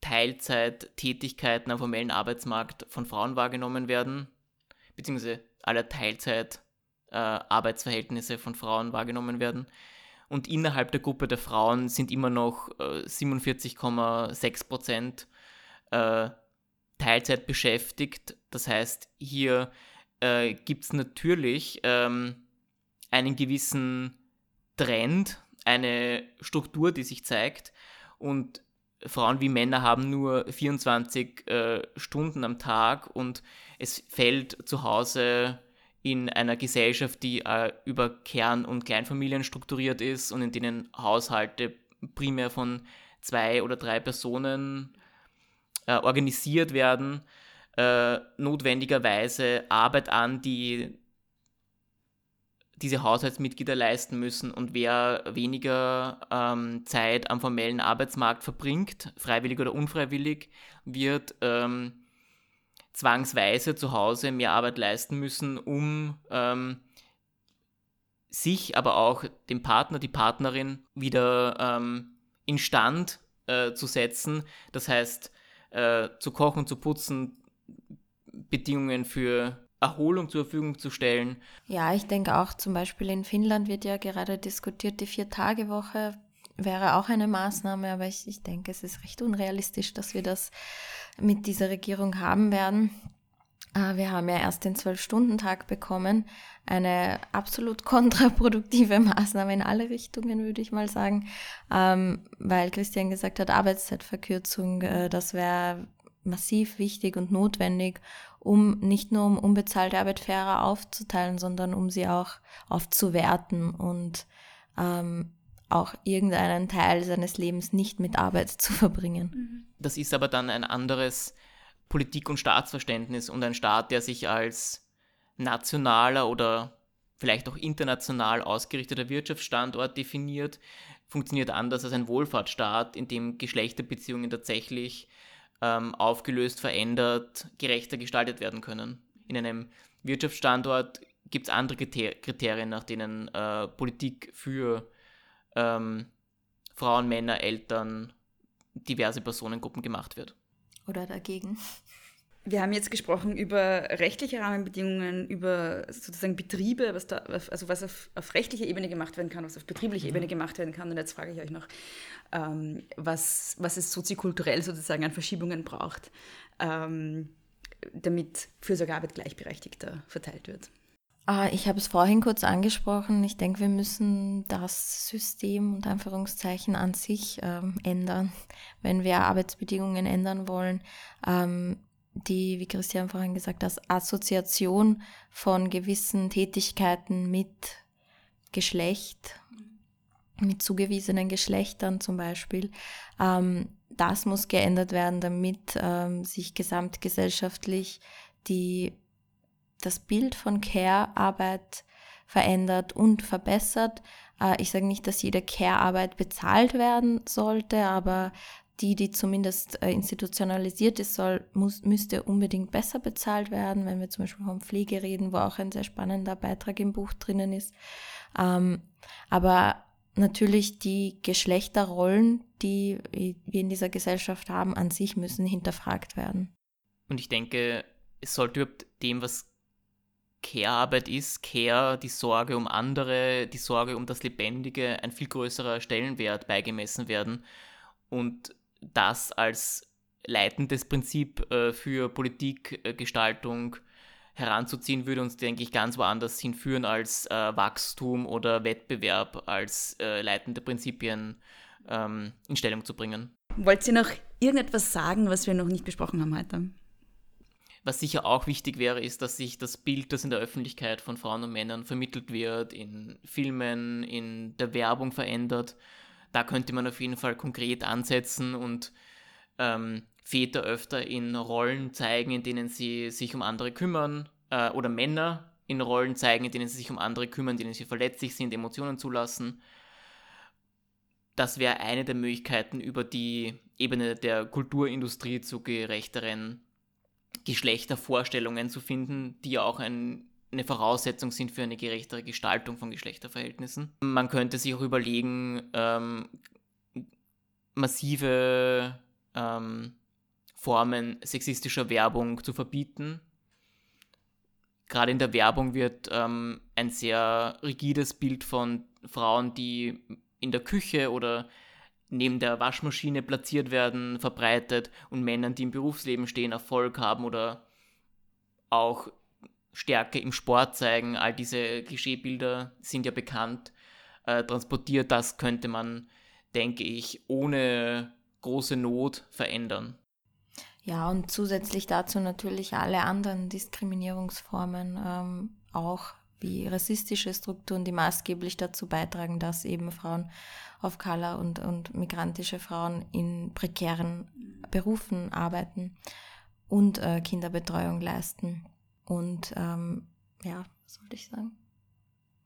Teilzeittätigkeiten am formellen Arbeitsmarkt von Frauen wahrgenommen werden, beziehungsweise aller Teilzeitarbeitsverhältnisse äh, von Frauen wahrgenommen werden. Und innerhalb der Gruppe der Frauen sind immer noch äh, 47,6 äh, Teilzeit beschäftigt. Das heißt, hier äh, gibt es natürlich ähm, einen gewissen Trend, eine Struktur, die sich zeigt. Und Frauen wie Männer haben nur 24 äh, Stunden am Tag und es fällt zu Hause in einer Gesellschaft, die äh, über Kern- und Kleinfamilien strukturiert ist und in denen Haushalte primär von zwei oder drei Personen äh, organisiert werden, äh, notwendigerweise Arbeit an, die diese Haushaltsmitglieder leisten müssen und wer weniger ähm, Zeit am formellen Arbeitsmarkt verbringt, freiwillig oder unfreiwillig, wird ähm, zwangsweise zu Hause mehr Arbeit leisten müssen, um ähm, sich, aber auch den Partner, die Partnerin wieder ähm, instand äh, zu setzen. Das heißt, äh, zu kochen, zu putzen, Bedingungen für Erholung zur Verfügung zu stellen. Ja, ich denke auch zum Beispiel in Finnland wird ja gerade diskutiert, die Vier-Tage-Woche wäre auch eine Maßnahme, aber ich, ich denke, es ist recht unrealistisch, dass wir das mit dieser Regierung haben werden. Äh, wir haben ja erst den Zwölf-Stunden-Tag bekommen. Eine absolut kontraproduktive Maßnahme in alle Richtungen, würde ich mal sagen. Ähm, weil Christian gesagt hat, Arbeitszeitverkürzung, äh, das wäre massiv wichtig und notwendig, um nicht nur um unbezahlte Arbeit fairer aufzuteilen, sondern um sie auch aufzuwerten und ähm, auch irgendeinen Teil seines Lebens nicht mit Arbeit zu verbringen. Mhm. Das ist aber dann ein anderes Politik- und Staatsverständnis und ein Staat, der sich als nationaler oder vielleicht auch international ausgerichteter Wirtschaftsstandort definiert, funktioniert anders als ein Wohlfahrtsstaat, in dem Geschlechterbeziehungen tatsächlich ähm, aufgelöst, verändert, gerechter gestaltet werden können. In einem Wirtschaftsstandort gibt es andere Kriterien, nach denen äh, Politik für ähm, Frauen, Männer, Eltern, diverse Personengruppen gemacht wird. Oder dagegen. Wir haben jetzt gesprochen über rechtliche Rahmenbedingungen, über sozusagen Betriebe, was da, also was auf, auf rechtlicher Ebene gemacht werden kann, was auf betrieblicher mhm. Ebene gemacht werden kann. Und jetzt frage ich euch noch, ähm, was, was es soziokulturell sozusagen an Verschiebungen braucht, ähm, damit Fürsorgearbeit gleichberechtigter verteilt wird. Ah, ich habe es vorhin kurz angesprochen. Ich denke, wir müssen das System und Anführungszeichen an sich ähm, ändern, wenn wir Arbeitsbedingungen ändern wollen. Ähm, die, wie Christian vorhin gesagt hat, Assoziation von gewissen Tätigkeiten mit Geschlecht, mit zugewiesenen Geschlechtern zum Beispiel. Ähm, das muss geändert werden, damit ähm, sich gesamtgesellschaftlich die das Bild von Care-Arbeit verändert und verbessert. Äh, ich sage nicht, dass jede Care-Arbeit bezahlt werden sollte, aber die, die zumindest äh, institutionalisiert ist, soll, muss, müsste unbedingt besser bezahlt werden, wenn wir zum Beispiel von Pflege reden, wo auch ein sehr spannender Beitrag im Buch drinnen ist. Ähm, aber natürlich die Geschlechterrollen, die wir in dieser Gesellschaft haben, an sich müssen hinterfragt werden. Und ich denke, es sollte überhaupt dem, was Care-Arbeit ist, Care, die Sorge um andere, die Sorge um das Lebendige, ein viel größerer Stellenwert beigemessen werden und das als leitendes Prinzip äh, für Politikgestaltung heranzuziehen, würde uns, denke ich, ganz woanders hinführen als äh, Wachstum oder Wettbewerb als äh, leitende Prinzipien ähm, in Stellung zu bringen. Wollt ihr noch irgendetwas sagen, was wir noch nicht besprochen haben heute? Was sicher auch wichtig wäre, ist, dass sich das Bild, das in der Öffentlichkeit von Frauen und Männern vermittelt wird, in Filmen, in der Werbung verändert. Da könnte man auf jeden Fall konkret ansetzen und ähm, Väter öfter in Rollen zeigen, in denen sie sich um andere kümmern, äh, oder Männer in Rollen zeigen, in denen sie sich um andere kümmern, in denen sie verletzlich sind, Emotionen zulassen. Das wäre eine der Möglichkeiten, über die Ebene der Kulturindustrie zu gerechteren Geschlechtervorstellungen zu finden, die ja auch ein, eine Voraussetzung sind für eine gerechtere Gestaltung von Geschlechterverhältnissen. Man könnte sich auch überlegen, ähm, massive ähm, Formen sexistischer Werbung zu verbieten. Gerade in der Werbung wird ähm, ein sehr rigides Bild von Frauen, die in der Küche oder neben der Waschmaschine platziert werden, verbreitet und Männern, die im Berufsleben stehen, Erfolg haben oder auch Stärke im Sport zeigen. All diese Klischeebilder sind ja bekannt, äh, transportiert. Das könnte man, denke ich, ohne große Not verändern. Ja, und zusätzlich dazu natürlich alle anderen Diskriminierungsformen ähm, auch wie rassistische Strukturen, die maßgeblich dazu beitragen, dass eben Frauen of Color und, und migrantische Frauen in prekären Berufen arbeiten und äh, Kinderbetreuung leisten. Und ähm, ja, was sollte ich sagen?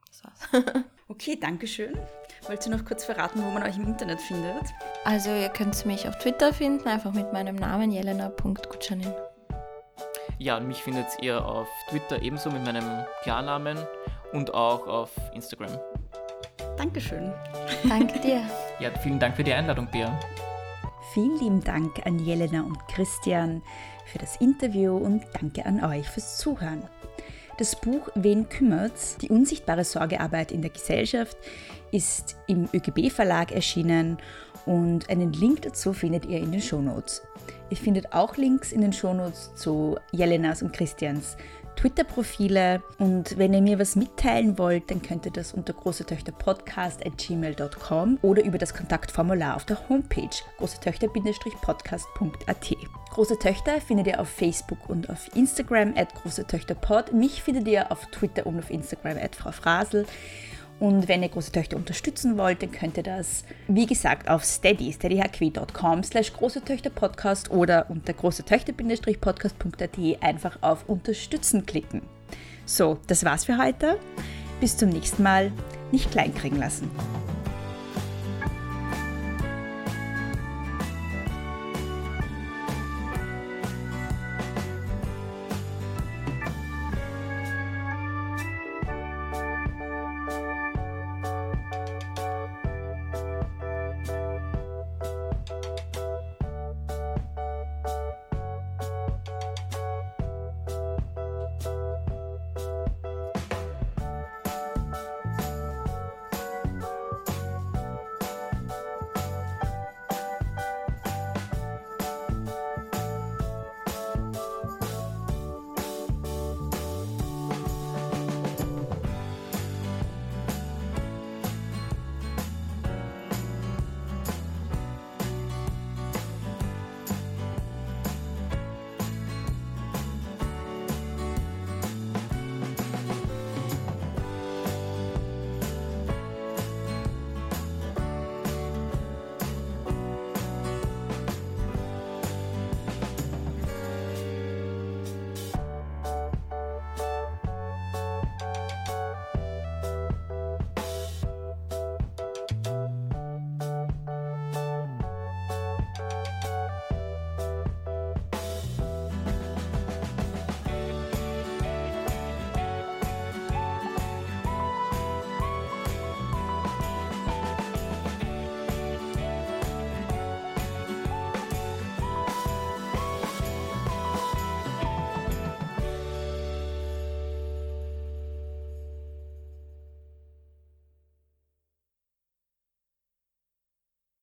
Das war's. okay, danke schön. Wollt ihr noch kurz verraten, wo man euch im Internet findet? Also ihr könnt mich auf Twitter finden, einfach mit meinem Namen jelena.gutschanin. Ja, und mich findet ihr auf Twitter ebenso mit meinem Klarnamen und auch auf Instagram. Dankeschön. Danke dir. Ja, vielen Dank für die Einladung, Bea. Vielen lieben Dank an Jelena und Christian für das Interview und danke an euch fürs Zuhören. Das Buch Wen kümmert's? Die unsichtbare Sorgearbeit in der Gesellschaft ist im ÖGB Verlag erschienen und einen Link dazu findet ihr in den Shownotes. Ihr findet auch Links in den Shownotes zu Jelenas und Christians Twitter-Profile. Und wenn ihr mir was mitteilen wollt, dann könnt ihr das unter großetöchterpodcast.gmail.com oder über das Kontaktformular auf der Homepage großetöchter-podcast.at. Große Töchter findet ihr auf Facebook und auf Instagram at Große Töchter Pod. Mich findet ihr auf Twitter und auf Instagram at Frau Frasel. Und wenn ihr große Töchter unterstützen wollt, dann könnt ihr das, wie gesagt, auf steady, steadyhq.com slash große Töchter Podcast oder unter große Töchter-podcast.at einfach auf Unterstützen klicken. So, das war's für heute. Bis zum nächsten Mal. Nicht kleinkriegen lassen.